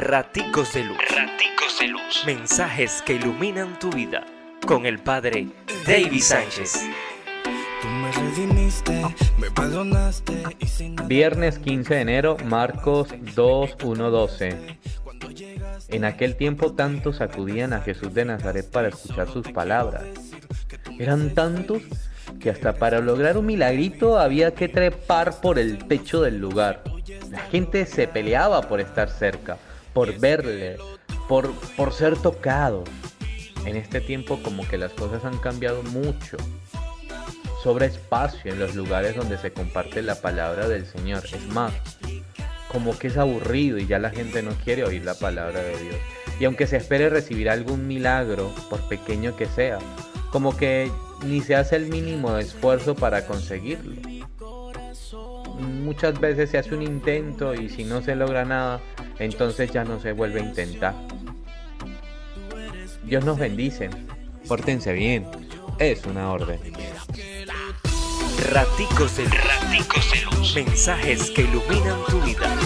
Raticos de Luz. Raticos de Luz. Mensajes que iluminan tu vida. Con el Padre David Sánchez. Viernes 15 de enero, Marcos 2, 1, 12. En aquel tiempo tantos acudían a Jesús de Nazaret para escuchar sus palabras. Eran tantos que hasta para lograr un milagrito había que trepar por el techo del lugar. La gente se peleaba por estar cerca, por verle, por, por ser tocado. En este tiempo como que las cosas han cambiado mucho. Sobra espacio en los lugares donde se comparte la palabra del Señor. Es más, como que es aburrido y ya la gente no quiere oír la palabra de Dios. Y aunque se espere recibir algún milagro, por pequeño que sea, como que ni se hace el mínimo de esfuerzo para conseguirlo. Muchas veces se hace un intento y si no se logra nada, entonces ya no se vuelve a intentar. Dios nos bendice. Pórtense bien. Es una orden. Raticos de Raticos de Luz. Mensajes que iluminan tu vida.